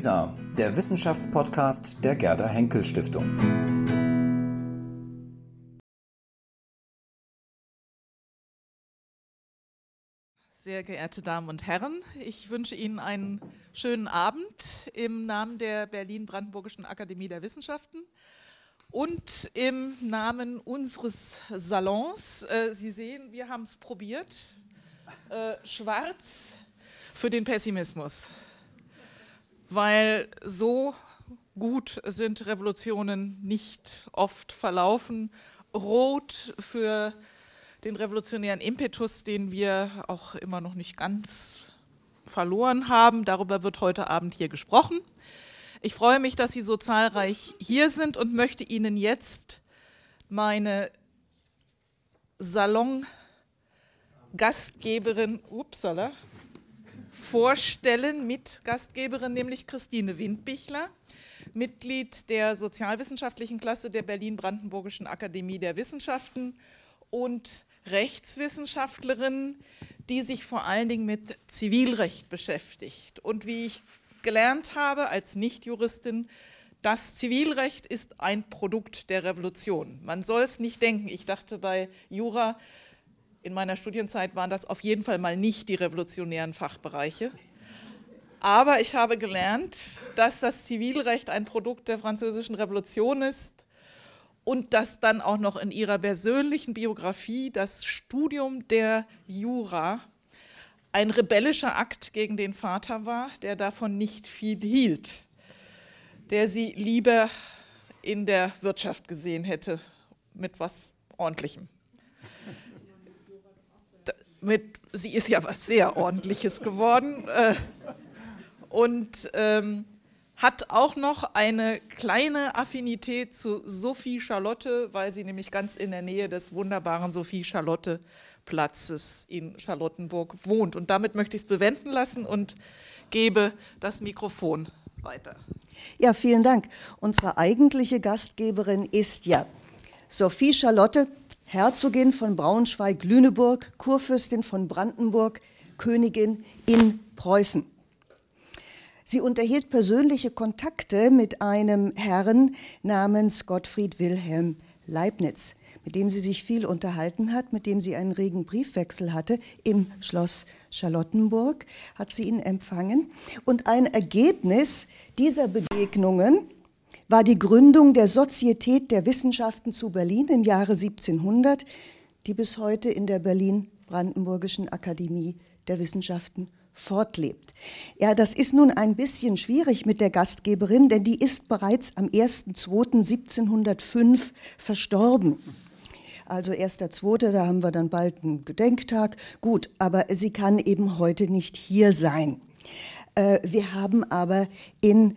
WISA, der Wissenschaftspodcast der Gerda Henkel Stiftung. Sehr geehrte Damen und Herren, ich wünsche Ihnen einen schönen Abend im Namen der Berlin-Brandenburgischen Akademie der Wissenschaften und im Namen unseres Salons. Äh, Sie sehen, wir haben es probiert. Äh, schwarz für den Pessimismus, weil so gut sind Revolutionen nicht oft verlaufen. Rot für den revolutionären Impetus, den wir auch immer noch nicht ganz verloren haben. Darüber wird heute Abend hier gesprochen. Ich freue mich, dass Sie so zahlreich hier sind und möchte Ihnen jetzt meine Salon-Gastgeberin upsala, vorstellen, mit Gastgeberin, nämlich Christine Windbichler, Mitglied der sozialwissenschaftlichen Klasse der Berlin-Brandenburgischen Akademie der Wissenschaften und Rechtswissenschaftlerin, die sich vor allen Dingen mit Zivilrecht beschäftigt. Und wie ich gelernt habe als Nichtjuristin, das Zivilrecht ist ein Produkt der Revolution. Man soll es nicht denken. Ich dachte bei Jura, in meiner Studienzeit waren das auf jeden Fall mal nicht die revolutionären Fachbereiche. Aber ich habe gelernt, dass das Zivilrecht ein Produkt der französischen Revolution ist und dass dann auch noch in ihrer persönlichen Biografie das Studium der Jura ein rebellischer Akt gegen den Vater war, der davon nicht viel hielt, der sie lieber in der Wirtschaft gesehen hätte, mit was Ordentlichem. Mit, sie ist ja was sehr Ordentliches geworden. Äh, und ähm, hat auch noch eine kleine Affinität zu Sophie Charlotte, weil sie nämlich ganz in der Nähe des wunderbaren Sophie Charlotte Platzes in Charlottenburg wohnt. Und damit möchte ich es bewenden lassen und gebe das Mikrofon weiter. Ja, vielen Dank. Unsere eigentliche Gastgeberin ist ja Sophie Charlotte, Herzogin von Braunschweig-Lüneburg, Kurfürstin von Brandenburg, Königin in Preußen. Sie unterhielt persönliche Kontakte mit einem Herrn namens Gottfried Wilhelm Leibniz, mit dem sie sich viel unterhalten hat, mit dem sie einen regen Briefwechsel hatte. Im Schloss Charlottenburg hat sie ihn empfangen. Und ein Ergebnis dieser Begegnungen war die Gründung der Sozietät der Wissenschaften zu Berlin im Jahre 1700, die bis heute in der Berlin-Brandenburgischen Akademie der Wissenschaften fortlebt. Ja, das ist nun ein bisschen schwierig mit der Gastgeberin, denn die ist bereits am 1.2.1705 verstorben. Also 1.2., da haben wir dann bald einen Gedenktag. Gut, aber sie kann eben heute nicht hier sein. Äh, wir haben aber in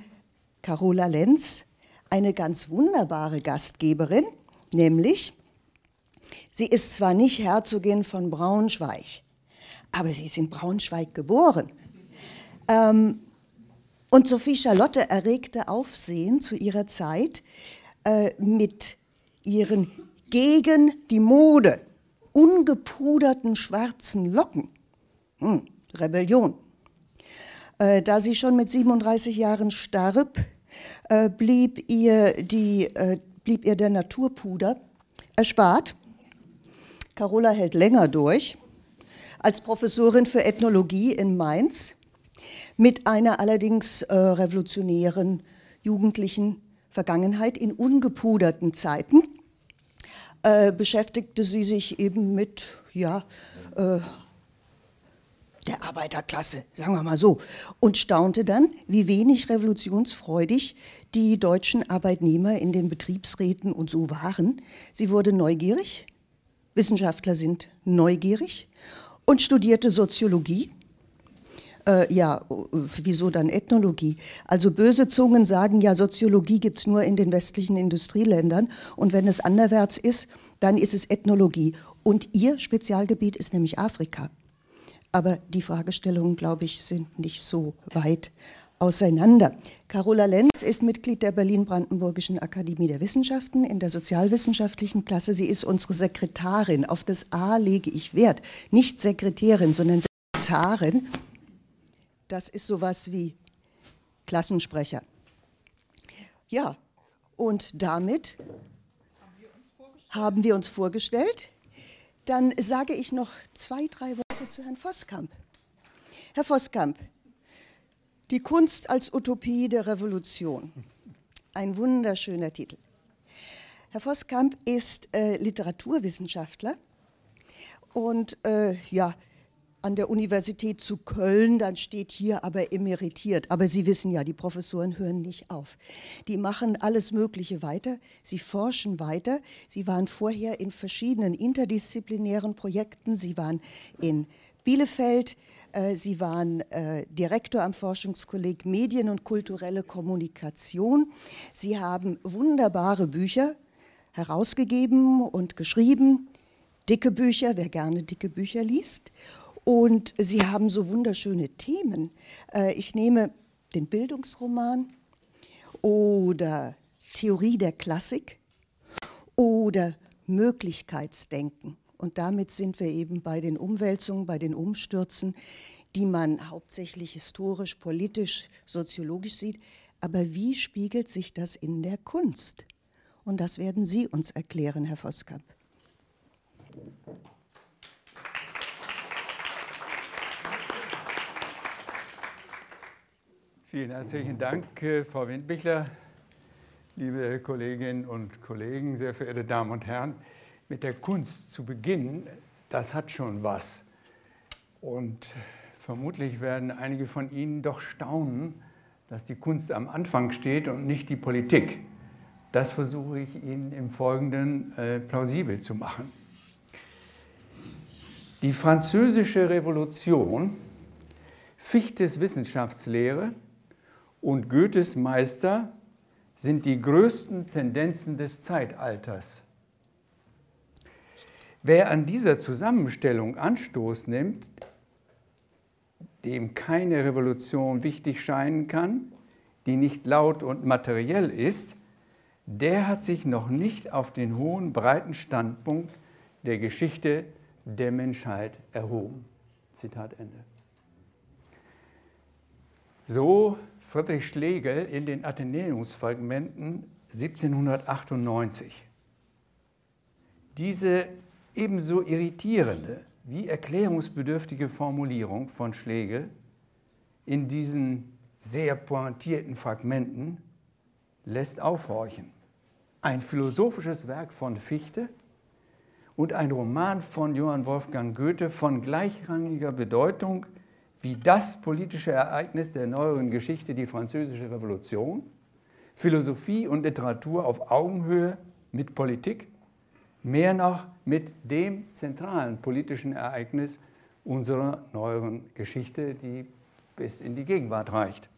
Carola Lenz eine ganz wunderbare Gastgeberin, nämlich sie ist zwar nicht Herzogin von Braunschweig, aber sie ist in Braunschweig geboren. Ähm, und Sophie Charlotte erregte Aufsehen zu ihrer Zeit äh, mit ihren gegen die Mode ungepuderten schwarzen Locken. Hm, Rebellion. Äh, da sie schon mit 37 Jahren starb, äh, blieb, ihr die, äh, blieb ihr der Naturpuder erspart. Carola hält länger durch als Professorin für Ethnologie in Mainz mit einer allerdings äh, revolutionären jugendlichen Vergangenheit in ungepuderten Zeiten äh, beschäftigte sie sich eben mit ja, äh, Arbeiterklasse, sagen wir mal so, und staunte dann, wie wenig revolutionsfreudig die deutschen Arbeitnehmer in den Betriebsräten und so waren. Sie wurde neugierig, Wissenschaftler sind neugierig und studierte Soziologie. Äh, ja, wieso dann Ethnologie? Also böse Zungen sagen ja, Soziologie gibt es nur in den westlichen Industrieländern und wenn es anderwärts ist, dann ist es Ethnologie. Und ihr Spezialgebiet ist nämlich Afrika. Aber die Fragestellungen, glaube ich, sind nicht so weit auseinander. Carola Lenz ist Mitglied der Berlin-Brandenburgischen Akademie der Wissenschaften in der sozialwissenschaftlichen Klasse. Sie ist unsere Sekretärin. Auf das A lege ich Wert. Nicht Sekretärin, sondern Sekretarin. Das ist sowas wie Klassensprecher. Ja, und damit haben wir uns vorgestellt. Dann sage ich noch zwei, drei Worte zu Herrn Voskamp. Herr Voskamp, die Kunst als Utopie der Revolution. Ein wunderschöner Titel. Herr Voskamp ist äh, Literaturwissenschaftler und äh, ja, an der Universität zu Köln, dann steht hier aber emeritiert. Aber Sie wissen ja, die Professoren hören nicht auf. Die machen alles Mögliche weiter, sie forschen weiter. Sie waren vorher in verschiedenen interdisziplinären Projekten, sie waren in Bielefeld, äh, Sie waren äh, Direktor am Forschungskolleg Medien und kulturelle Kommunikation. Sie haben wunderbare Bücher herausgegeben und geschrieben, dicke Bücher, wer gerne dicke Bücher liest. Und Sie haben so wunderschöne Themen. Äh, ich nehme den Bildungsroman oder Theorie der Klassik oder Möglichkeitsdenken. Und damit sind wir eben bei den Umwälzungen, bei den Umstürzen, die man hauptsächlich historisch, politisch, soziologisch sieht. Aber wie spiegelt sich das in der Kunst? Und das werden Sie uns erklären, Herr Voskamp. Vielen herzlichen Dank, äh, Frau Windbichler, liebe Kolleginnen und Kollegen, sehr verehrte Damen und Herren. Mit der Kunst zu beginnen, das hat schon was. Und vermutlich werden einige von Ihnen doch staunen, dass die Kunst am Anfang steht und nicht die Politik. Das versuche ich Ihnen im Folgenden äh, plausibel zu machen. Die französische Revolution, Fichtes Wissenschaftslehre und Goethes Meister sind die größten Tendenzen des Zeitalters. Wer an dieser Zusammenstellung Anstoß nimmt, dem keine Revolution wichtig scheinen kann, die nicht laut und materiell ist, der hat sich noch nicht auf den hohen, breiten Standpunkt der Geschichte der Menschheit erhoben. Zitat Ende. So Friedrich Schlegel in den Athenäumsfragmenten 1798. Diese ebenso irritierende wie erklärungsbedürftige Formulierung von Schlegel in diesen sehr pointierten Fragmenten lässt aufhorchen. Ein philosophisches Werk von Fichte und ein Roman von Johann Wolfgang Goethe von gleichrangiger Bedeutung wie das politische Ereignis der neueren Geschichte, die Französische Revolution, Philosophie und Literatur auf Augenhöhe mit Politik, mehr noch mit dem zentralen politischen Ereignis unserer neueren Geschichte, die bis in die Gegenwart reicht.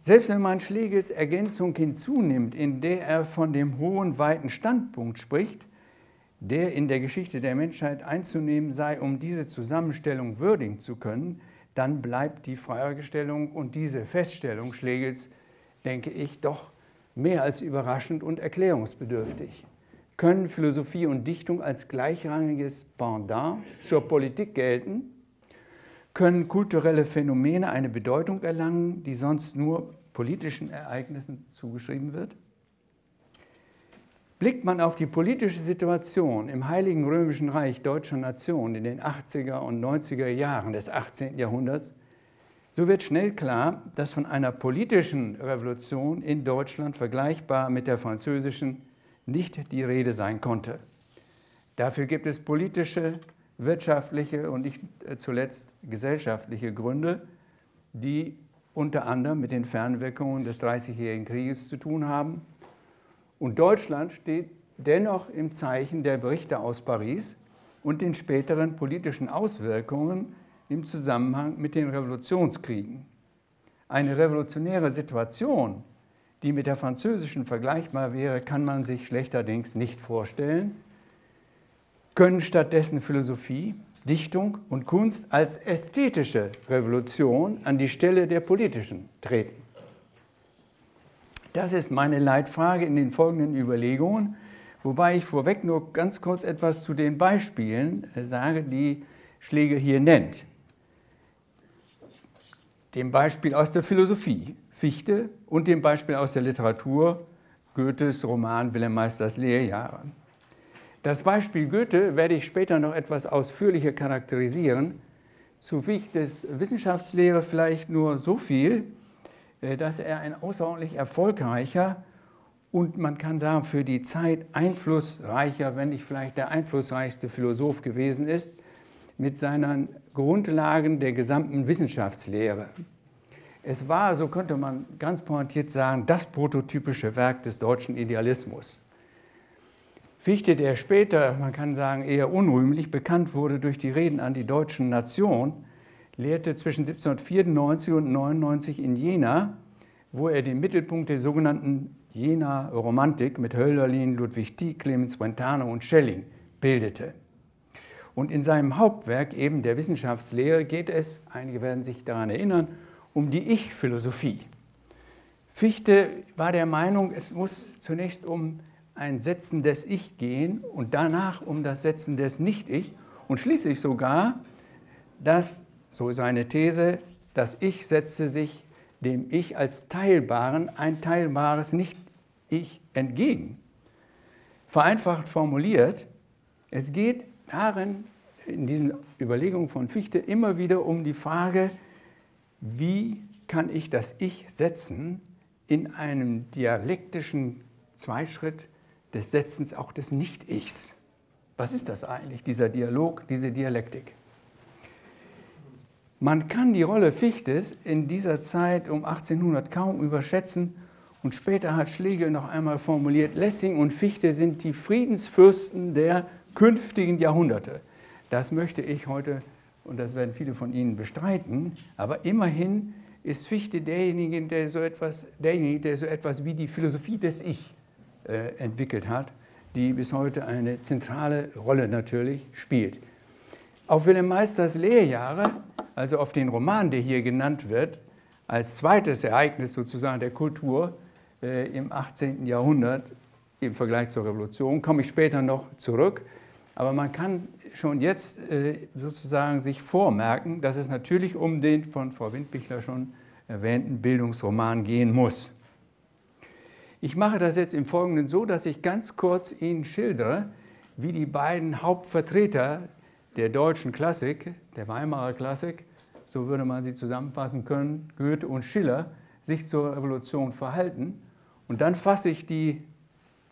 Selbst wenn man Schlegels Ergänzung hinzunimmt, in der er von dem hohen, weiten Standpunkt spricht, der in der Geschichte der Menschheit einzunehmen sei, um diese Zusammenstellung würdigen zu können, dann bleibt die Fragestellung und diese Feststellung Schlegels, denke ich, doch mehr als überraschend und erklärungsbedürftig. Können Philosophie und Dichtung als gleichrangiges Pendant zur Politik gelten? Können kulturelle Phänomene eine Bedeutung erlangen, die sonst nur politischen Ereignissen zugeschrieben wird? Blickt man auf die politische Situation im Heiligen Römischen Reich deutscher Nation in den 80er und 90er Jahren des 18. Jahrhunderts, so wird schnell klar, dass von einer politischen Revolution in Deutschland vergleichbar mit der französischen nicht die Rede sein konnte. Dafür gibt es politische, wirtschaftliche und nicht zuletzt gesellschaftliche Gründe, die unter anderem mit den Fernwirkungen des Dreißigjährigen Krieges zu tun haben und Deutschland steht dennoch im Zeichen der Berichte aus Paris und den späteren politischen Auswirkungen im Zusammenhang mit den Revolutionskriegen. Eine revolutionäre Situation, die mit der französischen vergleichbar wäre, kann man sich schlechterdings nicht vorstellen, können stattdessen Philosophie, Dichtung und Kunst als ästhetische Revolution an die Stelle der politischen treten. Das ist meine Leitfrage in den folgenden Überlegungen, wobei ich vorweg nur ganz kurz etwas zu den Beispielen äh, sage, die Schlegel hier nennt. dem Beispiel aus der Philosophie, Fichte, und dem Beispiel aus der Literatur, Goethes Roman Wilhelm Meisters Lehrjahre. Das Beispiel Goethe werde ich später noch etwas ausführlicher charakterisieren. Zu Fichtes Wissenschaftslehre vielleicht nur so viel, dass er ein außerordentlich erfolgreicher und man kann sagen für die Zeit einflussreicher, wenn nicht vielleicht der einflussreichste Philosoph gewesen ist, mit seinen Grundlagen der gesamten Wissenschaftslehre. Es war, so könnte man ganz pointiert sagen, das prototypische Werk des deutschen Idealismus. Fichte, der später, man kann sagen, eher unrühmlich bekannt wurde durch die Reden an die deutschen Nation, lehrte zwischen 1794 und 99 in Jena, wo er den Mittelpunkt der sogenannten Jena Romantik mit Hölderlin, Ludwig Tieck, Clemens Brentano und Schelling bildete. Und in seinem Hauptwerk eben der Wissenschaftslehre geht es, einige werden sich daran erinnern, um die Ich-Philosophie. Fichte war der Meinung, es muss zunächst um ein Setzen des Ich gehen und danach um das Setzen des Nicht-Ich und schließlich sogar, dass, so seine These, das Ich setzte sich dem Ich als Teilbaren ein teilbares Nicht-Ich entgegen. Vereinfacht formuliert, es geht darin, in diesen Überlegungen von Fichte, immer wieder um die Frage, wie kann ich das Ich setzen in einem dialektischen Zweischritt des Setzens auch des Nicht-Ichs. Was ist das eigentlich, dieser Dialog, diese Dialektik? Man kann die Rolle Fichtes in dieser Zeit um 1800 kaum überschätzen und später hat Schlegel noch einmal formuliert, Lessing und Fichte sind die Friedensfürsten der künftigen Jahrhunderte. Das möchte ich heute, und das werden viele von Ihnen bestreiten, aber immerhin ist Fichte derjenige, der so etwas, derjenige, der so etwas wie die Philosophie des Ich äh, entwickelt hat, die bis heute eine zentrale Rolle natürlich spielt. Auf Wilhelm Meisters Lehrjahre, also auf den Roman, der hier genannt wird, als zweites Ereignis sozusagen der Kultur äh, im 18. Jahrhundert im Vergleich zur Revolution, komme ich später noch zurück. Aber man kann schon jetzt äh, sozusagen sich vormerken, dass es natürlich um den von Frau Windbichler schon erwähnten Bildungsroman gehen muss. Ich mache das jetzt im Folgenden so, dass ich ganz kurz Ihnen schildere, wie die beiden Hauptvertreter der deutschen Klassik, der Weimarer Klassik, so würde man sie zusammenfassen können, Goethe und Schiller, sich zur Revolution verhalten. Und dann fasse ich die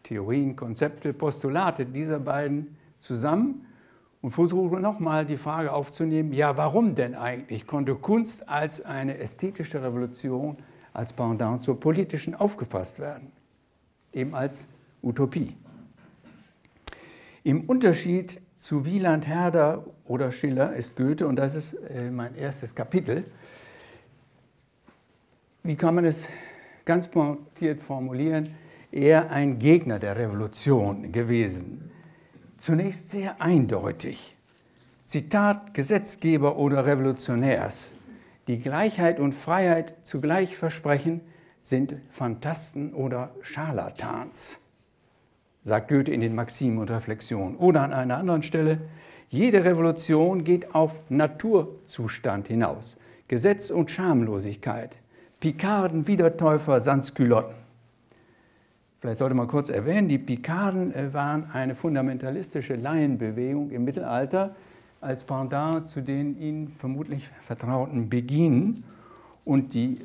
Theorien, Konzepte, Postulate dieser beiden zusammen und versuche nochmal die Frage aufzunehmen, ja, warum denn eigentlich konnte Kunst als eine ästhetische Revolution, als Pendant zur politischen aufgefasst werden? Eben als Utopie. Im Unterschied zu Wieland, Herder oder Schiller ist Goethe, und das ist äh, mein erstes Kapitel, wie kann man es ganz pointiert formulieren, eher ein Gegner der Revolution gewesen. Zunächst sehr eindeutig. Zitat Gesetzgeber oder Revolutionärs, die Gleichheit und Freiheit zugleich versprechen, sind Phantasten oder Scharlatans sagt Goethe in den Maximen und Reflexionen. Oder an einer anderen Stelle, jede Revolution geht auf Naturzustand hinaus. Gesetz und Schamlosigkeit. Pikarden, Wiedertäufer, Sanskylotten. Vielleicht sollte man kurz erwähnen, die Pikarden äh, waren eine fundamentalistische Laienbewegung im Mittelalter als Pendant zu den ihnen vermutlich vertrauten Beginen. Und die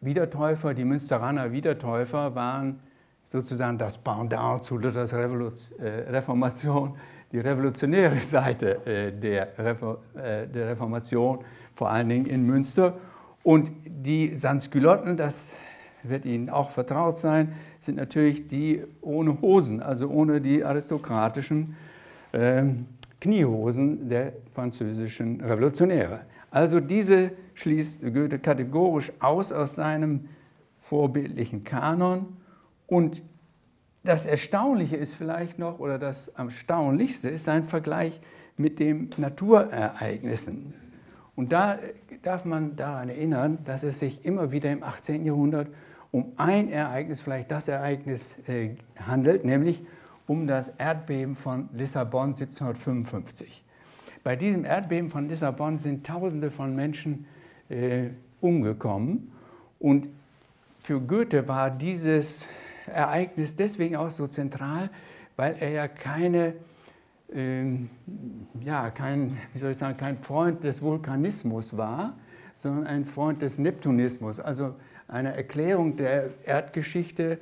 Wiedertäufer, die Münsteraner Wiedertäufer, waren sozusagen das Pendant zu Luthers äh, Reformation, die revolutionäre Seite äh, der, äh, der Reformation, vor allen Dingen in Münster. Und die Sanskylotten, das wird Ihnen auch vertraut sein, sind natürlich die ohne Hosen, also ohne die aristokratischen ähm, Kniehosen der französischen Revolutionäre. Also diese schließt Goethe kategorisch aus aus seinem vorbildlichen Kanon und das Erstaunliche ist vielleicht noch, oder das Erstaunlichste ist sein Vergleich mit den Naturereignissen. Und da darf man daran erinnern, dass es sich immer wieder im 18. Jahrhundert um ein Ereignis, vielleicht das Ereignis äh, handelt, nämlich um das Erdbeben von Lissabon 1755. Bei diesem Erdbeben von Lissabon sind Tausende von Menschen äh, umgekommen. Und für Goethe war dieses Ereignis deswegen auch so zentral, weil er ja keine, ähm, ja, kein, wie soll ich sagen, kein Freund des Vulkanismus war, sondern ein Freund des Neptunismus, also einer Erklärung der Erdgeschichte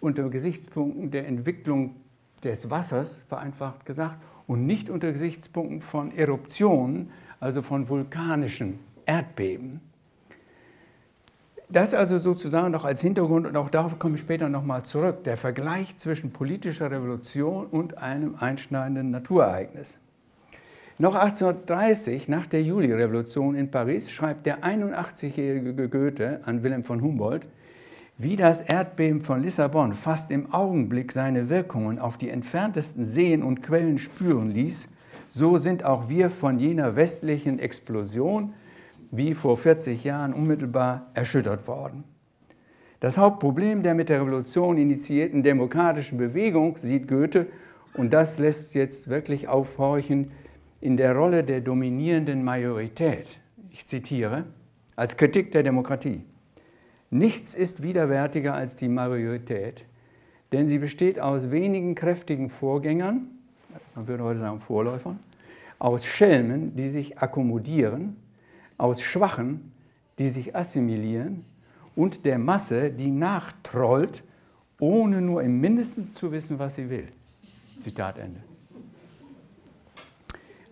unter Gesichtspunkten der Entwicklung des Wassers, vereinfacht gesagt, und nicht unter Gesichtspunkten von Eruptionen, also von vulkanischen Erdbeben. Das also sozusagen noch als Hintergrund und auch darauf komme ich später nochmal zurück, der Vergleich zwischen politischer Revolution und einem einschneidenden Naturereignis. Noch 1830, nach der Julirevolution in Paris, schreibt der 81-jährige Goethe an Wilhelm von Humboldt, wie das Erdbeben von Lissabon fast im Augenblick seine Wirkungen auf die entferntesten Seen und Quellen spüren ließ, so sind auch wir von jener westlichen Explosion wie vor 40 Jahren unmittelbar erschüttert worden. Das Hauptproblem der mit der Revolution initiierten demokratischen Bewegung sieht Goethe, und das lässt jetzt wirklich aufhorchen, in der Rolle der dominierenden Majorität. Ich zitiere, als Kritik der Demokratie. Nichts ist widerwärtiger als die Majorität, denn sie besteht aus wenigen kräftigen Vorgängern, man würde heute sagen Vorläufern, aus Schelmen, die sich akkommodieren, aus Schwachen, die sich assimilieren und der Masse, die nachtrollt, ohne nur im Mindesten zu wissen, was sie will. Zitat Ende.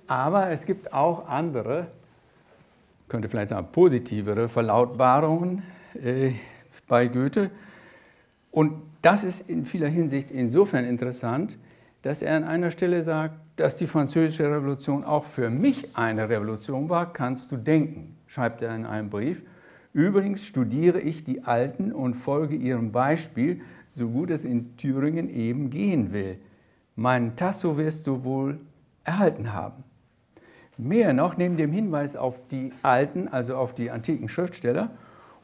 Aber es gibt auch andere, könnte vielleicht sagen positivere Verlautbarungen äh, bei Goethe. Und das ist in vieler Hinsicht insofern interessant, dass er an einer Stelle sagt, dass die französische Revolution auch für mich eine Revolution war, kannst du denken, schreibt er in einem Brief. Übrigens studiere ich die Alten und folge ihrem Beispiel, so gut es in Thüringen eben gehen will. Meinen Tasso wirst du wohl erhalten haben. Mehr noch, neben dem Hinweis auf die alten, also auf die antiken Schriftsteller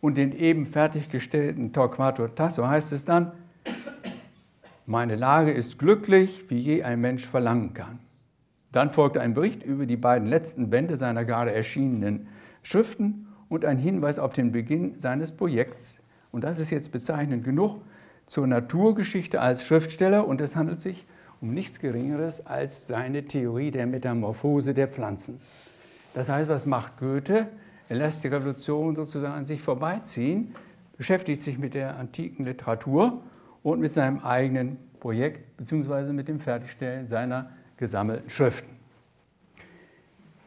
und den eben fertiggestellten Torquato Tasso, heißt es dann, meine Lage ist glücklich, wie je ein Mensch verlangen kann. Dann folgte ein Bericht über die beiden letzten Bände seiner gerade erschienenen Schriften und ein Hinweis auf den Beginn seines Projekts. Und das ist jetzt bezeichnend genug zur Naturgeschichte als Schriftsteller und es handelt sich um nichts Geringeres als seine Theorie der Metamorphose der Pflanzen. Das heißt, was macht Goethe? Er lässt die Revolution sozusagen an sich vorbeiziehen, beschäftigt sich mit der antiken Literatur und mit seinem eigenen Projekt bzw. mit dem Fertigstellen seiner gesammelten Schriften.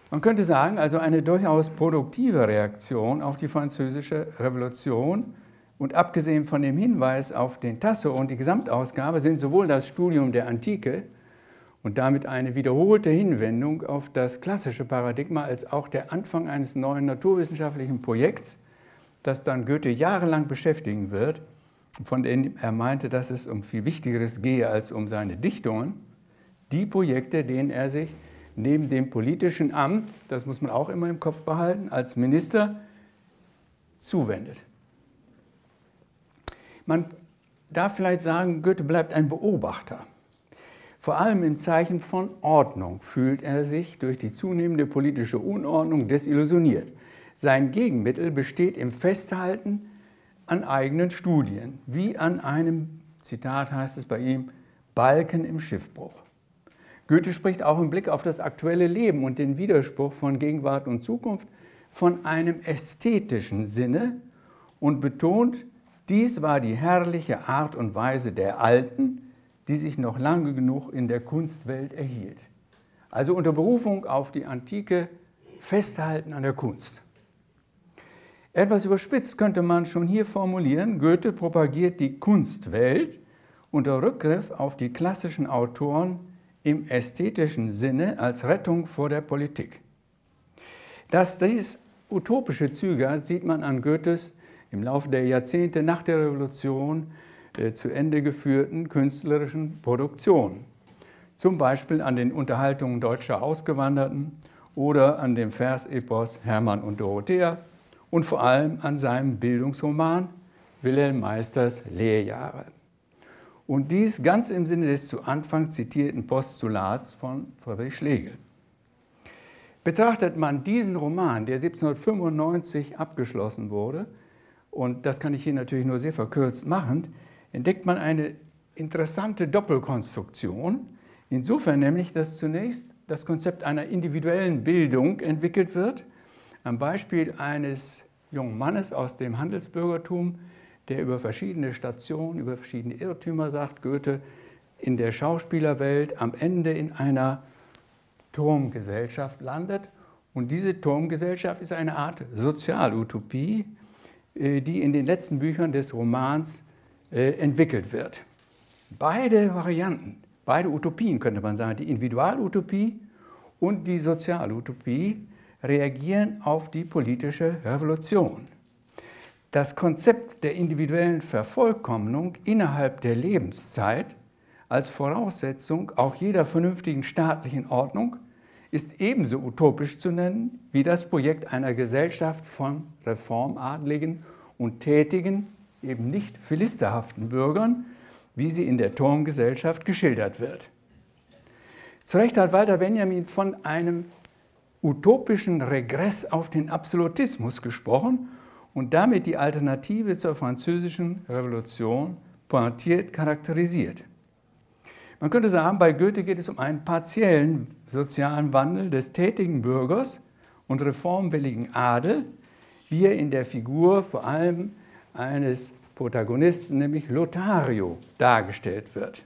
Man könnte sagen, also eine durchaus produktive Reaktion auf die französische Revolution und abgesehen von dem Hinweis auf den Tasso und die Gesamtausgabe sind sowohl das Studium der Antike und damit eine wiederholte Hinwendung auf das klassische Paradigma als auch der Anfang eines neuen naturwissenschaftlichen Projekts, das dann Goethe jahrelang beschäftigen wird, von denen er meinte, dass es um viel Wichtigeres gehe als um seine Dichtungen, die Projekte, denen er sich neben dem politischen Amt, das muss man auch immer im Kopf behalten, als Minister zuwendet. Man darf vielleicht sagen, Goethe bleibt ein Beobachter. Vor allem im Zeichen von Ordnung fühlt er sich durch die zunehmende politische Unordnung desillusioniert. Sein Gegenmittel besteht im Festhalten an eigenen Studien, wie an einem, Zitat heißt es bei ihm, Balken im Schiffbruch. Goethe spricht auch im Blick auf das aktuelle Leben und den Widerspruch von Gegenwart und Zukunft von einem ästhetischen Sinne und betont, dies war die herrliche Art und Weise der Alten, die sich noch lange genug in der Kunstwelt erhielt. Also unter Berufung auf die antike Festhalten an der Kunst. Etwas überspitzt könnte man schon hier formulieren, Goethe propagiert die Kunstwelt unter Rückgriff auf die klassischen Autoren im ästhetischen Sinne als Rettung vor der Politik. Dass dies utopische Züge hat, sieht man an Goethes im Laufe der Jahrzehnte nach der Revolution äh, zu Ende geführten künstlerischen Produktionen. Zum Beispiel an den Unterhaltungen deutscher Ausgewanderten oder an dem Versepos Hermann und Dorothea und vor allem an seinem Bildungsroman Wilhelm Meisters Lehrjahre. Und dies ganz im Sinne des zu Anfang zitierten Postulats von Friedrich Schlegel. Betrachtet man diesen Roman, der 1795 abgeschlossen wurde, und das kann ich hier natürlich nur sehr verkürzt machen, entdeckt man eine interessante Doppelkonstruktion. Insofern nämlich, dass zunächst das Konzept einer individuellen Bildung entwickelt wird, am Beispiel eines jungen Mannes aus dem Handelsbürgertum, der über verschiedene Stationen, über verschiedene Irrtümer, sagt Goethe, in der Schauspielerwelt am Ende in einer Turmgesellschaft landet. Und diese Turmgesellschaft ist eine Art Sozialutopie, äh, die in den letzten Büchern des Romans äh, entwickelt wird. Beide Varianten, beide Utopien könnte man sagen, die Individualutopie und die Sozialutopie, reagieren auf die politische Revolution. Das Konzept der individuellen Vervollkommnung innerhalb der Lebenszeit als Voraussetzung auch jeder vernünftigen staatlichen Ordnung ist ebenso utopisch zu nennen wie das Projekt einer Gesellschaft von reformadligen und tätigen, eben nicht philisterhaften Bürgern, wie sie in der Turmgesellschaft geschildert wird. Zu Recht hat Walter Benjamin von einem utopischen Regress auf den Absolutismus gesprochen und damit die Alternative zur französischen Revolution pointiert charakterisiert. Man könnte sagen, bei Goethe geht es um einen partiellen sozialen Wandel des tätigen Bürgers und reformwilligen Adel, wie er in der Figur vor allem eines Protagonisten, nämlich Lothario, dargestellt wird.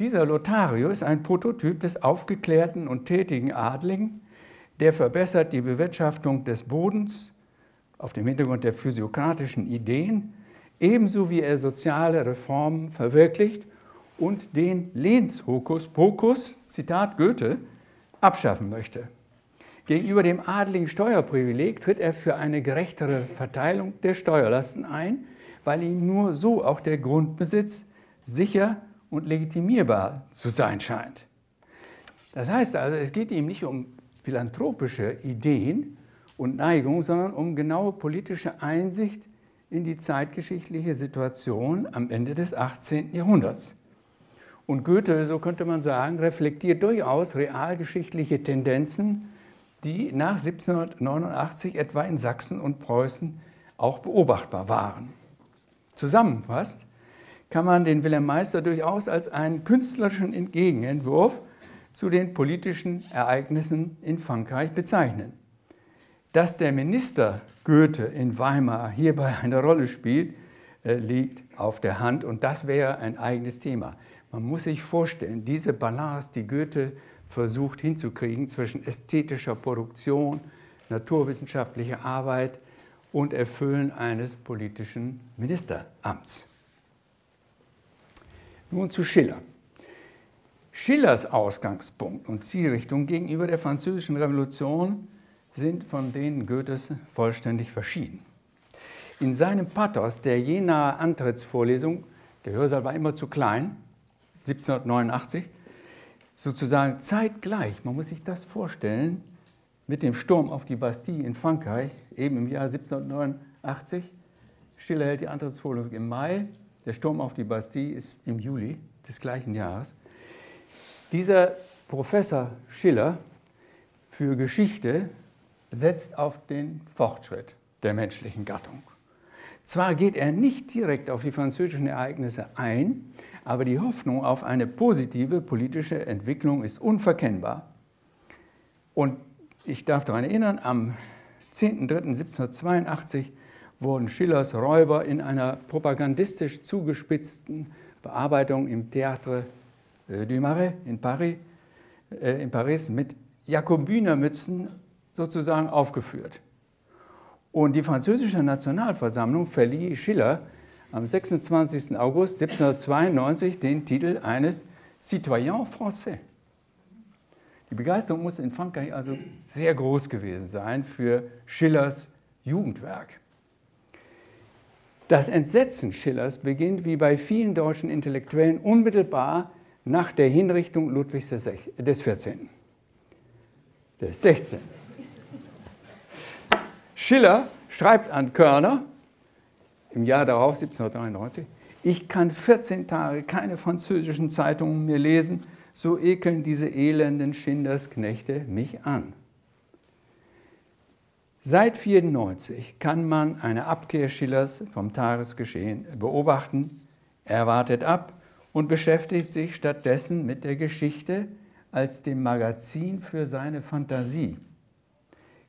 Dieser Lothario ist ein Prototyp des aufgeklärten und tätigen Adligen, der verbessert die Bewirtschaftung des Bodens auf dem Hintergrund der physiokratischen Ideen, ebenso wie er soziale Reformen verwirklicht und den Lehnshokuspokus, Zitat Goethe, abschaffen möchte. Gegenüber dem adligen Steuerprivileg tritt er für eine gerechtere Verteilung der Steuerlasten ein, weil ihm nur so auch der Grundbesitz sicher und legitimierbar zu sein scheint. Das heißt also, es geht ihm nicht um philanthropische Ideen und Neigungen, sondern um genaue politische Einsicht in die zeitgeschichtliche Situation am Ende des 18. Jahrhunderts. Und Goethe, so könnte man sagen, reflektiert durchaus realgeschichtliche Tendenzen, die nach 1789 etwa in Sachsen und Preußen auch beobachtbar waren. Zusammenfasst kann man den Wilhelm Meister durchaus als einen künstlerischen Gegenentwurf zu den politischen Ereignissen in Frankreich bezeichnen. Dass der Minister Goethe in Weimar hierbei eine Rolle spielt, äh, liegt auf der Hand und das wäre ein eigenes Thema. Man muss sich vorstellen, diese Balance, die Goethe versucht hinzukriegen zwischen ästhetischer Produktion, naturwissenschaftlicher Arbeit und Erfüllen eines politischen Ministeramts. Nun zu Schiller. Schillers Ausgangspunkt und Zielrichtung gegenüber der Französischen Revolution sind von denen Goethes vollständig verschieden. In seinem Pathos der jenaer Antrittsvorlesung, der Hörsaal war immer zu klein, 1789, sozusagen zeitgleich, man muss sich das vorstellen, mit dem Sturm auf die Bastille in Frankreich, eben im Jahr 1789. Schiller hält die Antrittsvorlesung im Mai, der Sturm auf die Bastille ist im Juli des gleichen Jahres. Dieser Professor Schiller für Geschichte setzt auf den Fortschritt der menschlichen Gattung. Zwar geht er nicht direkt auf die französischen Ereignisse ein, aber die Hoffnung auf eine positive politische Entwicklung ist unverkennbar. Und ich darf daran erinnern, am 10.03.1782 wurden Schillers Räuber in einer propagandistisch zugespitzten Bearbeitung im Théâtre du Marais in Paris, äh, in Paris mit Jakobinermützen sozusagen aufgeführt. Und die französische Nationalversammlung verlieh Schiller am 26. August 1792 den Titel eines Citoyen français. Die Begeisterung muss in Frankreich also sehr groß gewesen sein für Schillers Jugendwerk. Das Entsetzen Schillers beginnt wie bei vielen deutschen Intellektuellen unmittelbar nach der Hinrichtung Ludwigs des 14. des 16. Schiller schreibt an Körner im Jahr darauf, 1793, ich kann 14 Tage keine französischen Zeitungen mehr lesen, so ekeln diese elenden Schindersknechte mich an. Seit 1994 kann man eine Abkehr Schillers vom Tagesgeschehen beobachten. Er wartet ab und beschäftigt sich stattdessen mit der Geschichte als dem Magazin für seine Fantasie.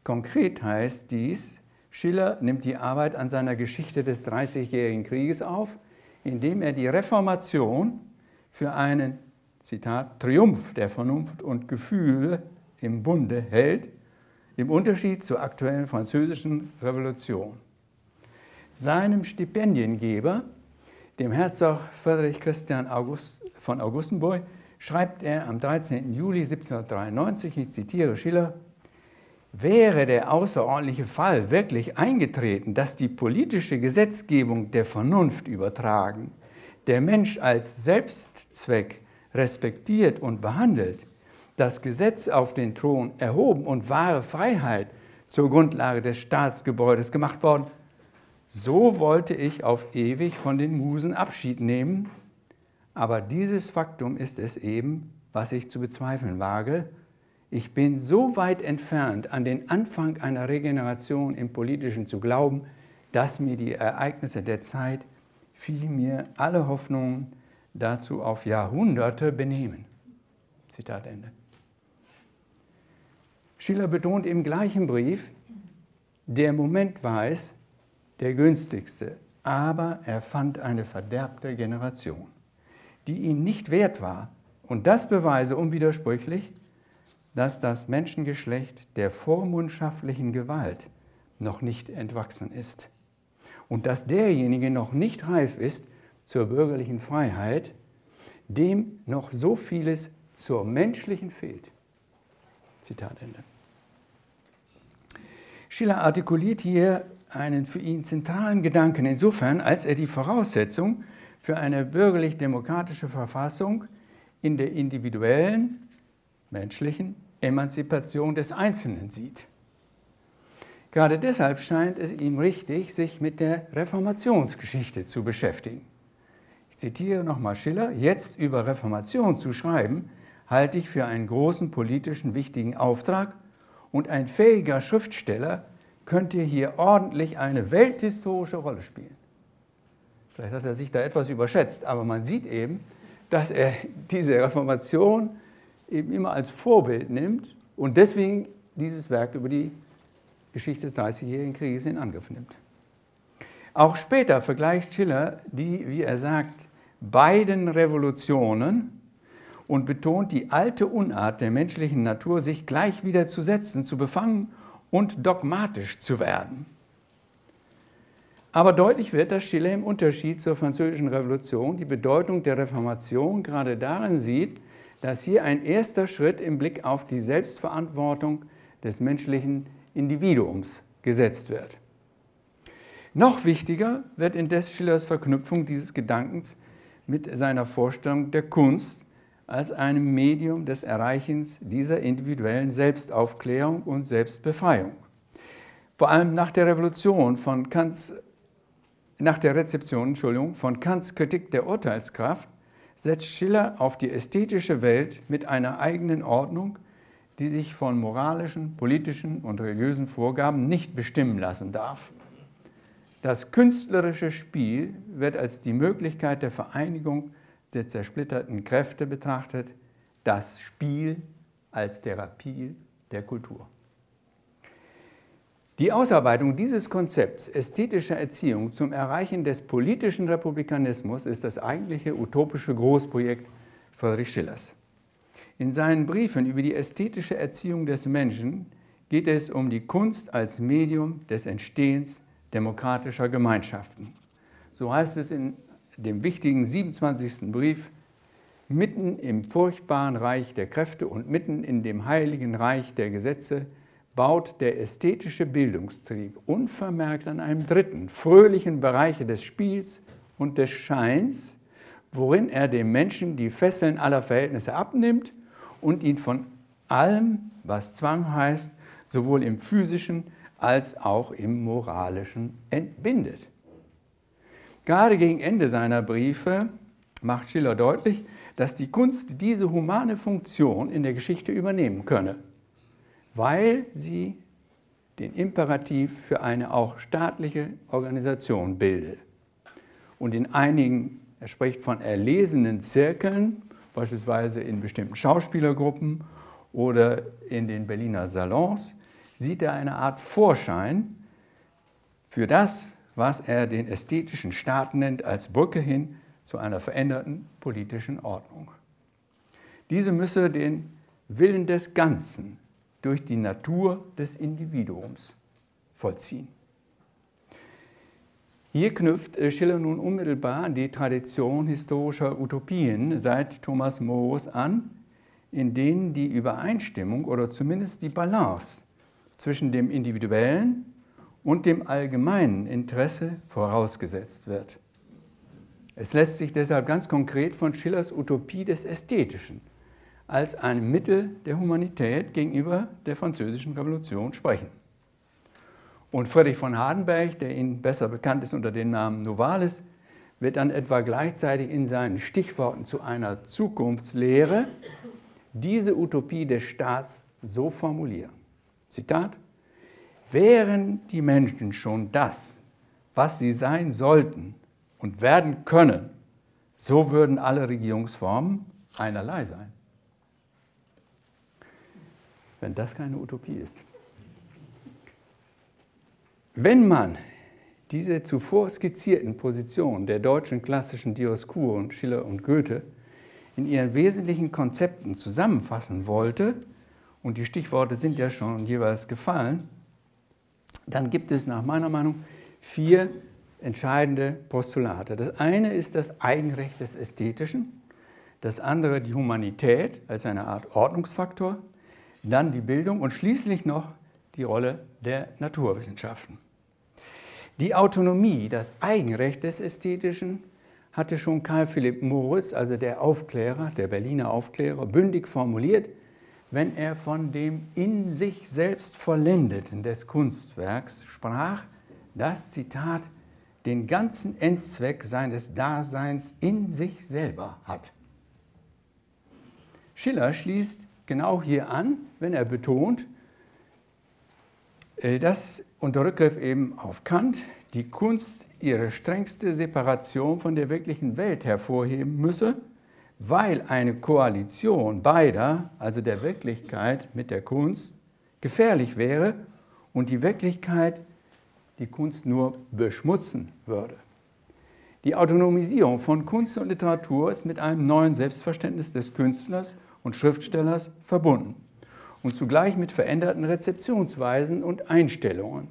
Konkret heißt dies, Schiller nimmt die Arbeit an seiner Geschichte des Dreißigjährigen Krieges auf, indem er die Reformation für einen, Zitat, Triumph der Vernunft und Gefühle im Bunde hält, im Unterschied zur aktuellen französischen Revolution. Seinem Stipendiengeber, dem Herzog Friedrich Christian August von Augustenburg, schreibt er am 13. Juli 1793, ich zitiere Schiller, Wäre der außerordentliche Fall wirklich eingetreten, dass die politische Gesetzgebung der Vernunft übertragen, der Mensch als Selbstzweck respektiert und behandelt, das Gesetz auf den Thron erhoben und wahre Freiheit zur Grundlage des Staatsgebäudes gemacht worden, so wollte ich auf ewig von den Musen Abschied nehmen, aber dieses Faktum ist es eben, was ich zu bezweifeln wage, ich bin so weit entfernt, an den Anfang einer Regeneration im Politischen zu glauben, dass mir die Ereignisse der Zeit vielmehr alle Hoffnungen dazu auf Jahrhunderte benehmen. Zitat Ende. Schiller betont im gleichen Brief, der Moment war es, der günstigste, aber er fand eine verderbte Generation, die ihn nicht wert war. Und das beweise unwidersprüchlich, dass das Menschengeschlecht der vormundschaftlichen Gewalt noch nicht entwachsen ist und dass derjenige noch nicht reif ist zur bürgerlichen Freiheit, dem noch so vieles zur menschlichen fehlt. Zitat Ende. Schiller artikuliert hier einen für ihn zentralen Gedanken insofern, als er die Voraussetzung für eine bürgerlich-demokratische Verfassung in der individuellen, menschlichen Emanzipation des Einzelnen sieht. Gerade deshalb scheint es ihm richtig, sich mit der Reformationsgeschichte zu beschäftigen. Ich zitiere nochmal Schiller, jetzt über Reformation zu schreiben, halte ich für einen großen politischen wichtigen Auftrag und ein fähiger Schriftsteller könnte hier ordentlich eine welthistorische Rolle spielen. Vielleicht hat er sich da etwas überschätzt, aber man sieht eben, dass er diese Reformation eben immer als Vorbild nimmt und deswegen dieses Werk über die Geschichte des Dreißigjährigen Krieges in Angriff nimmt. Auch später vergleicht Schiller die, wie er sagt, beiden Revolutionen und betont die alte Unart der menschlichen Natur, sich gleich wieder zu setzen, zu befangen und dogmatisch zu werden. Aber deutlich wird, dass Schiller im Unterschied zur Französischen Revolution die Bedeutung der Reformation gerade darin sieht, dass hier ein erster Schritt im Blick auf die Selbstverantwortung des menschlichen Individuums gesetzt wird. Noch wichtiger wird indes Schillers Verknüpfung dieses Gedankens mit seiner Vorstellung der Kunst als einem Medium des Erreichens dieser individuellen Selbstaufklärung und Selbstbefreiung. Vor allem nach der Revolution von Kants, nach der Rezeption Entschuldigung, von Kants Kritik der Urteilskraft setzt Schiller auf die ästhetische Welt mit einer eigenen Ordnung, die sich von moralischen, politischen und religiösen Vorgaben nicht bestimmen lassen darf. Das künstlerische Spiel wird als die Möglichkeit der Vereinigung der zersplitterten Kräfte betrachtet, das Spiel als Therapie der Kultur. Die Ausarbeitung dieses Konzepts ästhetischer Erziehung zum Erreichen des politischen Republikanismus ist das eigentliche utopische Großprojekt Friedrich Schillers. In seinen Briefen über die ästhetische Erziehung des Menschen geht es um die Kunst als Medium des Entstehens demokratischer Gemeinschaften. So heißt es in dem wichtigen 27. Brief, mitten im furchtbaren Reich der Kräfte und mitten in dem heiligen Reich der Gesetze baut der ästhetische Bildungstrieb unvermerkt an einem dritten, fröhlichen Bereich des Spiels und des Scheins, worin er dem Menschen die Fesseln aller Verhältnisse abnimmt und ihn von allem, was Zwang heißt, sowohl im physischen als auch im moralischen entbindet. Gerade gegen Ende seiner Briefe macht Schiller deutlich, dass die Kunst diese humane Funktion in der Geschichte übernehmen könne weil sie den Imperativ für eine auch staatliche Organisation bilde. Und in einigen, er spricht von erlesenen Zirkeln, beispielsweise in bestimmten Schauspielergruppen oder in den Berliner Salons, sieht er eine Art Vorschein für das, was er den ästhetischen Staat nennt, als Brücke hin zu einer veränderten politischen Ordnung. Diese müsse den Willen des Ganzen durch die Natur des Individuums vollziehen. Hier knüpft Schiller nun unmittelbar die Tradition historischer Utopien seit Thomas Moros an, in denen die Übereinstimmung oder zumindest die Balance zwischen dem individuellen und dem allgemeinen Interesse vorausgesetzt wird. Es lässt sich deshalb ganz konkret von Schillers Utopie des Ästhetischen als ein Mittel der Humanität gegenüber der Französischen Revolution sprechen. Und Friedrich von Hardenberg, der Ihnen besser bekannt ist unter dem Namen Novalis, wird dann etwa gleichzeitig in seinen Stichworten zu einer Zukunftslehre diese Utopie des Staats so formulieren. Zitat, wären die Menschen schon das, was sie sein sollten und werden können, so würden alle Regierungsformen einerlei sein wenn das keine Utopie ist. Wenn man diese zuvor skizzierten Positionen der deutschen klassischen Dioskuren, Schiller und Goethe, in ihren wesentlichen Konzepten zusammenfassen wollte, und die Stichworte sind ja schon jeweils gefallen, dann gibt es nach meiner Meinung vier entscheidende Postulate. Das eine ist das Eigenrecht des Ästhetischen, das andere die Humanität als eine Art Ordnungsfaktor, dann die Bildung und schließlich noch die Rolle der Naturwissenschaften. Die Autonomie, das Eigenrecht des Ästhetischen, hatte schon Karl Philipp Moritz, also der Aufklärer, der Berliner Aufklärer, bündig formuliert, wenn er von dem in sich selbst Vollendeten des Kunstwerks sprach, das Zitat den ganzen Endzweck seines Daseins in sich selber hat. Schiller schließt genau hier an, wenn er betont, äh, dass unter Rückgriff eben auf Kant die Kunst ihre strengste Separation von der wirklichen Welt hervorheben müsse, weil eine Koalition beider, also der Wirklichkeit mit der Kunst, gefährlich wäre und die Wirklichkeit die Kunst nur beschmutzen würde. Die Autonomisierung von Kunst und Literatur ist mit einem neuen Selbstverständnis des Künstlers und Schriftstellers verbunden und zugleich mit veränderten Rezeptionsweisen und Einstellungen.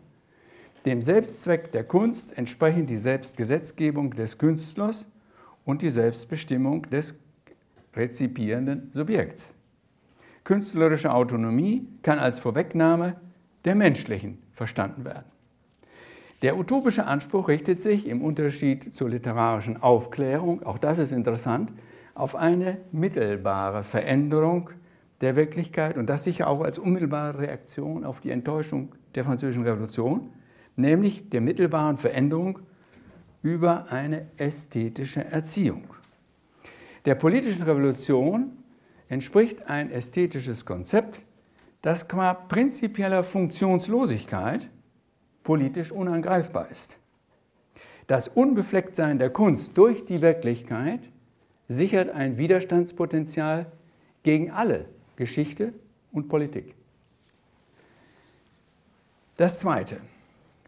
Dem Selbstzweck der Kunst entsprechen die Selbstgesetzgebung des Künstlers und die Selbstbestimmung des rezipierenden Subjekts. Künstlerische Autonomie kann als Vorwegnahme der menschlichen verstanden werden. Der utopische Anspruch richtet sich im Unterschied zur literarischen Aufklärung, auch das ist interessant, auf eine mittelbare Veränderung der Wirklichkeit und das sicher auch als unmittelbare Reaktion auf die Enttäuschung der Französischen Revolution, nämlich der mittelbaren Veränderung über eine ästhetische Erziehung. Der politischen Revolution entspricht ein ästhetisches Konzept, das qua prinzipieller Funktionslosigkeit politisch unangreifbar ist. Das Unbeflecktsein der Kunst durch die Wirklichkeit sichert ein Widerstandspotenzial gegen alle Geschichte und Politik. Das Zweite,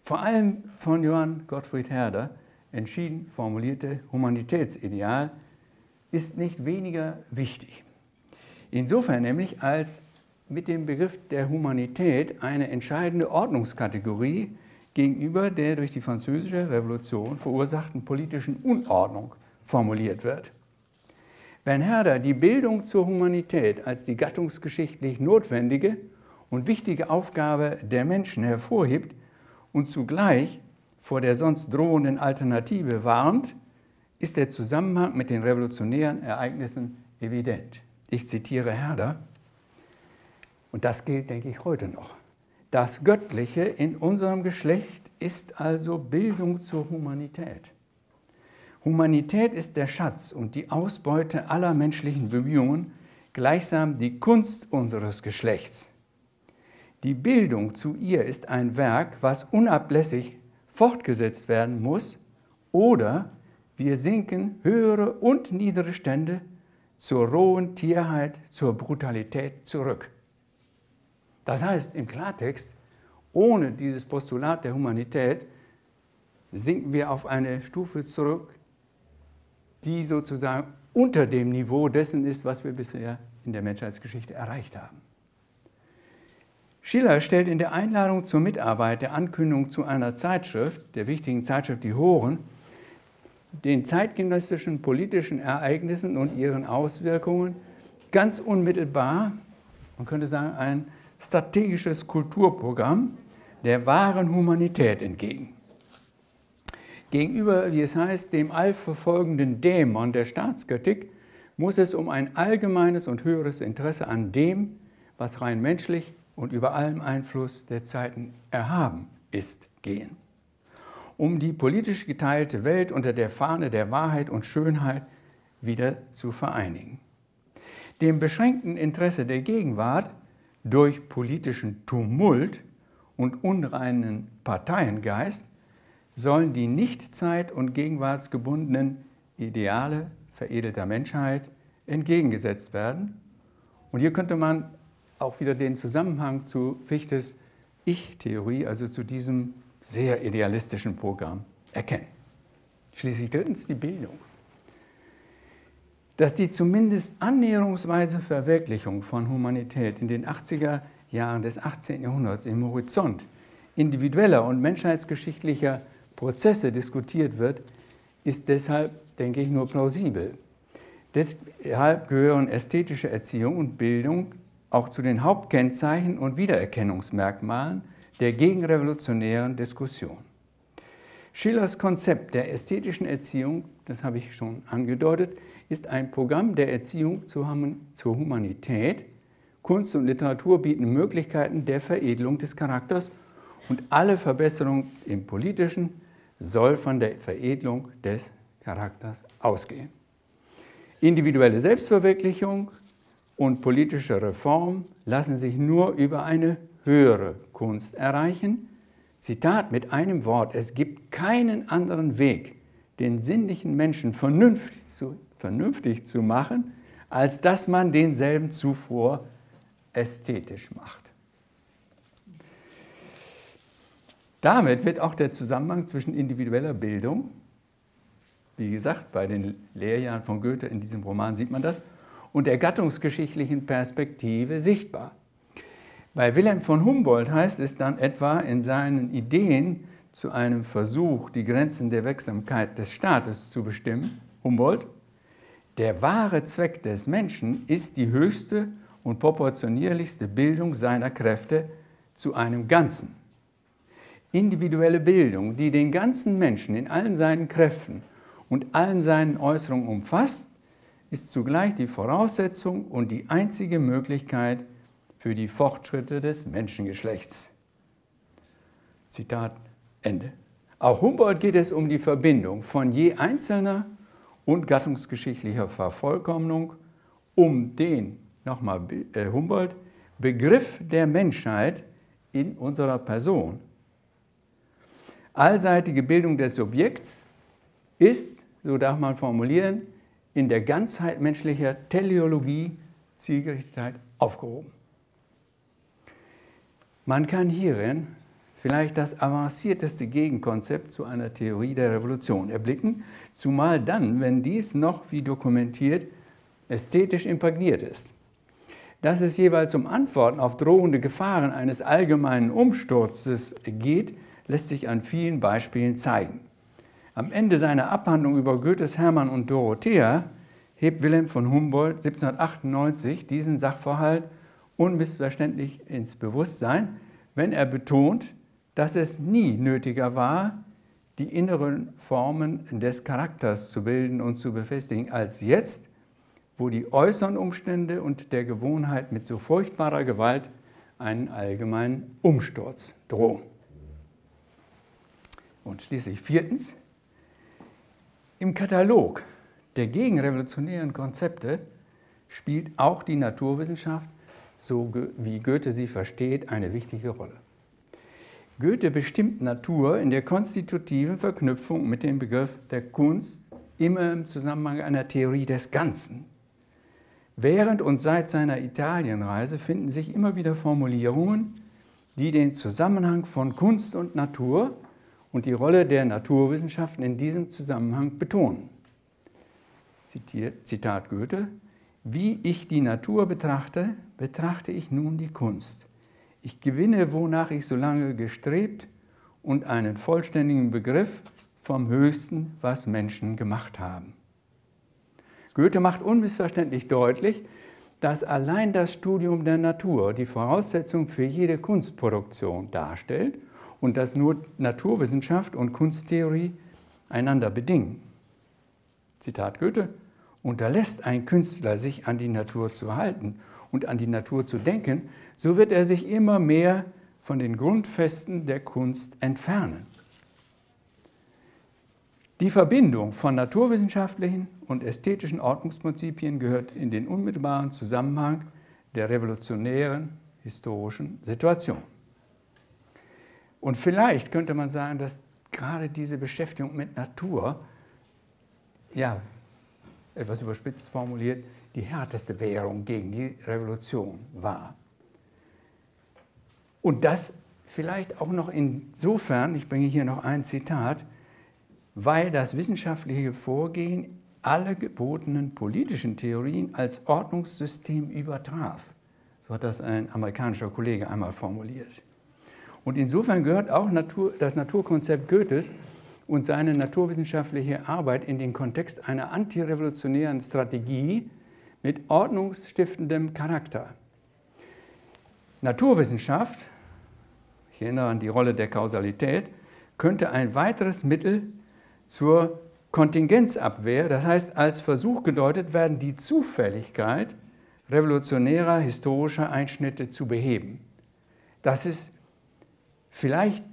vor allem von Johann Gottfried Herder entschieden formulierte Humanitätsideal, ist nicht weniger wichtig. Insofern nämlich, als mit dem Begriff der Humanität eine entscheidende Ordnungskategorie gegenüber der durch die Französische Revolution verursachten politischen Unordnung formuliert wird. Wenn Herder die Bildung zur Humanität als die gattungsgeschichtlich notwendige und wichtige Aufgabe der Menschen hervorhebt und zugleich vor der sonst drohenden Alternative warnt, ist der Zusammenhang mit den revolutionären Ereignissen evident. Ich zitiere Herder, und das gilt, denke ich, heute noch. Das Göttliche in unserem Geschlecht ist also Bildung zur Humanität. Humanität ist der Schatz und die Ausbeute aller menschlichen Bemühungen, gleichsam die Kunst unseres Geschlechts. Die Bildung zu ihr ist ein Werk, was unablässig fortgesetzt werden muss, oder wir sinken höhere und niedere Stände zur rohen Tierheit, zur Brutalität zurück. Das heißt im Klartext, ohne dieses Postulat der Humanität sinken wir auf eine Stufe zurück, die sozusagen unter dem Niveau dessen ist, was wir bisher in der Menschheitsgeschichte erreicht haben. Schiller stellt in der Einladung zur Mitarbeit der Ankündigung zu einer Zeitschrift, der wichtigen Zeitschrift Die Horen, den zeitgenössischen politischen Ereignissen und ihren Auswirkungen ganz unmittelbar, man könnte sagen, ein strategisches Kulturprogramm der wahren Humanität entgegen. Gegenüber, wie es heißt, dem allverfolgenden Dämon der Staatskritik muss es um ein allgemeines und höheres Interesse an dem, was rein menschlich und über allem Einfluss der Zeiten erhaben ist, gehen. Um die politisch geteilte Welt unter der Fahne der Wahrheit und Schönheit wieder zu vereinigen. Dem beschränkten Interesse der Gegenwart durch politischen Tumult und unreinen Parteiengeist sollen die nicht zeit- und gegenwartsgebundenen Ideale veredelter Menschheit entgegengesetzt werden. Und hier könnte man auch wieder den Zusammenhang zu Fichtes Ich-Theorie, also zu diesem sehr idealistischen Programm, erkennen. Schließlich drittens die Bildung. Dass die zumindest annäherungsweise Verwirklichung von Humanität in den 80er Jahren des 18. Jahrhunderts im Horizont individueller und menschheitsgeschichtlicher Prozesse diskutiert wird, ist deshalb, denke ich, nur plausibel. Deshalb gehören ästhetische Erziehung und Bildung auch zu den Hauptkennzeichen und Wiedererkennungsmerkmalen der gegenrevolutionären Diskussion. Schillers Konzept der ästhetischen Erziehung, das habe ich schon angedeutet, ist ein Programm der Erziehung zur Humanität. Kunst und Literatur bieten Möglichkeiten der Veredelung des Charakters und alle Verbesserung im Politischen soll von der Veredelung des Charakters ausgehen. Individuelle Selbstverwirklichung und politische Reform lassen sich nur über eine höhere Kunst erreichen. Zitat mit einem Wort, es gibt keinen anderen Weg, den sinnlichen Menschen vernünftig zu, vernünftig zu machen, als dass man denselben zuvor ästhetisch macht. Damit wird auch der Zusammenhang zwischen individueller Bildung, wie gesagt, bei den Lehrjahren von Goethe in diesem Roman sieht man das, und der gattungsgeschichtlichen Perspektive sichtbar. Bei Wilhelm von Humboldt heißt es dann etwa in seinen Ideen zu einem Versuch, die Grenzen der Wirksamkeit des Staates zu bestimmen, Humboldt, der wahre Zweck des Menschen ist die höchste und proportionierlichste Bildung seiner Kräfte zu einem Ganzen. Individuelle Bildung, die den ganzen Menschen in allen seinen Kräften und allen seinen Äußerungen umfasst, ist zugleich die Voraussetzung und die einzige Möglichkeit für die Fortschritte des Menschengeschlechts. Zitat Ende. Auch Humboldt geht es um die Verbindung von je einzelner und gattungsgeschichtlicher Vervollkommnung, um den, nochmal äh, Humboldt, Begriff der Menschheit in unserer Person Allseitige Bildung des Subjekts ist, so darf man formulieren, in der Ganzheit menschlicher Teleologie Zielgerichtetheit aufgehoben. Man kann hierin vielleicht das avancierteste Gegenkonzept zu einer Theorie der Revolution erblicken, zumal dann, wenn dies noch, wie dokumentiert, ästhetisch imprägniert ist. Dass es jeweils um Antworten auf drohende Gefahren eines allgemeinen Umsturzes geht, lässt sich an vielen Beispielen zeigen. Am Ende seiner Abhandlung über Goethes Hermann und Dorothea hebt Wilhelm von Humboldt 1798 diesen Sachverhalt unmissverständlich ins Bewusstsein, wenn er betont, dass es nie nötiger war, die inneren Formen des Charakters zu bilden und zu befestigen, als jetzt, wo die äußeren Umstände und der Gewohnheit mit so furchtbarer Gewalt einen allgemeinen Umsturz drohen. Und schließlich viertens, im Katalog der gegenrevolutionären Konzepte spielt auch die Naturwissenschaft so wie Goethe sie versteht, eine wichtige Rolle. Goethe bestimmt Natur in der konstitutiven Verknüpfung mit dem Begriff der Kunst immer im Zusammenhang einer Theorie des Ganzen. Während und seit seiner Italienreise finden sich immer wieder Formulierungen, die den Zusammenhang von Kunst und Natur und die Rolle der Naturwissenschaften in diesem Zusammenhang betonen. Zitat Goethe, wie ich die Natur betrachte, betrachte ich nun die Kunst. Ich gewinne, wonach ich so lange gestrebt und einen vollständigen Begriff vom Höchsten, was Menschen gemacht haben. Goethe macht unmissverständlich deutlich, dass allein das Studium der Natur die Voraussetzung für jede Kunstproduktion darstellt und dass nur Naturwissenschaft und Kunsttheorie einander bedingen. Zitat Goethe, unterlässt ein Künstler sich an die Natur zu halten und an die Natur zu denken, so wird er sich immer mehr von den Grundfesten der Kunst entfernen. Die Verbindung von naturwissenschaftlichen und ästhetischen Ordnungsprinzipien gehört in den unmittelbaren Zusammenhang der revolutionären historischen Situation. Und vielleicht könnte man sagen, dass gerade diese Beschäftigung mit Natur, ja, etwas überspitzt formuliert, die härteste Währung gegen die Revolution war. Und das vielleicht auch noch insofern, ich bringe hier noch ein Zitat, weil das wissenschaftliche Vorgehen alle gebotenen politischen Theorien als Ordnungssystem übertraf. So hat das ein amerikanischer Kollege einmal formuliert. Und insofern gehört auch Natur, das Naturkonzept Goethes und seine naturwissenschaftliche Arbeit in den Kontext einer antirevolutionären Strategie mit ordnungsstiftendem Charakter. Naturwissenschaft, ich erinnere an die Rolle der Kausalität, könnte ein weiteres Mittel zur Kontingenzabwehr, das heißt als Versuch gedeutet werden, die Zufälligkeit revolutionärer historischer Einschnitte zu beheben. Das ist vielleicht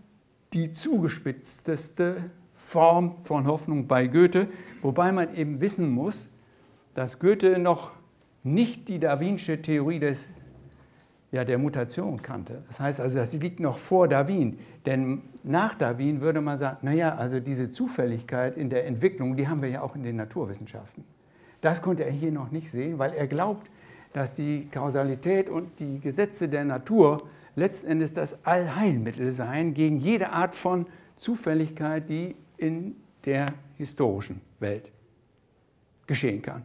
die zugespitzteste Form von Hoffnung bei Goethe, wobei man eben wissen muss, dass Goethe noch nicht die darwinsche Theorie des, ja, der Mutation kannte. Das heißt also, das liegt noch vor Darwin. Denn nach Darwin würde man sagen, naja, also diese Zufälligkeit in der Entwicklung, die haben wir ja auch in den Naturwissenschaften. Das konnte er hier noch nicht sehen, weil er glaubt, dass die Kausalität und die Gesetze der Natur letztendlich das Allheilmittel seien gegen jede Art von Zufälligkeit, die in der historischen Welt geschehen kann.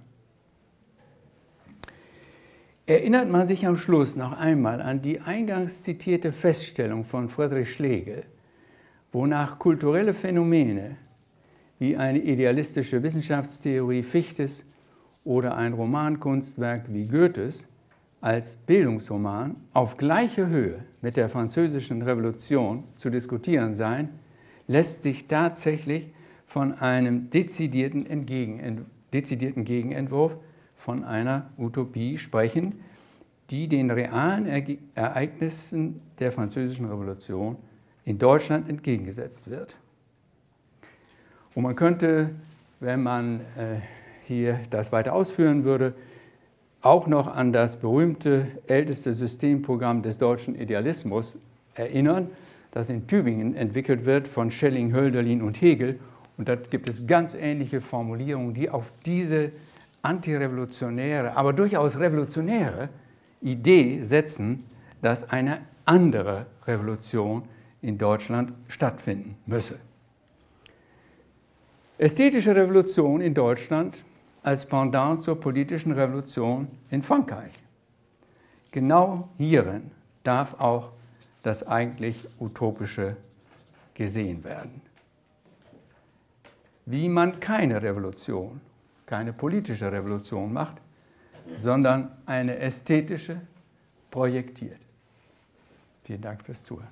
Erinnert man sich am Schluss noch einmal an die eingangs zitierte Feststellung von Friedrich Schlegel, wonach kulturelle Phänomene wie eine idealistische Wissenschaftstheorie Fichtes oder ein Romankunstwerk wie Goethes als Bildungsroman auf gleicher Höhe mit der Französischen Revolution zu diskutieren seien, lässt sich tatsächlich von einem dezidierten, Entgegen, dezidierten Gegenentwurf von einer Utopie sprechen, die den realen Ereignissen der Französischen Revolution in Deutschland entgegengesetzt wird. Und man könnte, wenn man äh, hier das weiter ausführen würde, auch noch an das berühmte älteste Systemprogramm des deutschen Idealismus erinnern, das in Tübingen entwickelt wird von Schelling, Hölderlin und Hegel. Und dort gibt es ganz ähnliche Formulierungen, die auf diese antirevolutionäre, aber durchaus revolutionäre Idee setzen, dass eine andere Revolution in Deutschland stattfinden müsse. Ästhetische Revolution in Deutschland als Pendant zur politischen Revolution in Frankreich. Genau hierin darf auch das eigentlich Utopische gesehen werden. Wie man keine Revolution, keine politische Revolution macht, sondern eine ästhetische projektiert. Vielen Dank fürs Zuhören.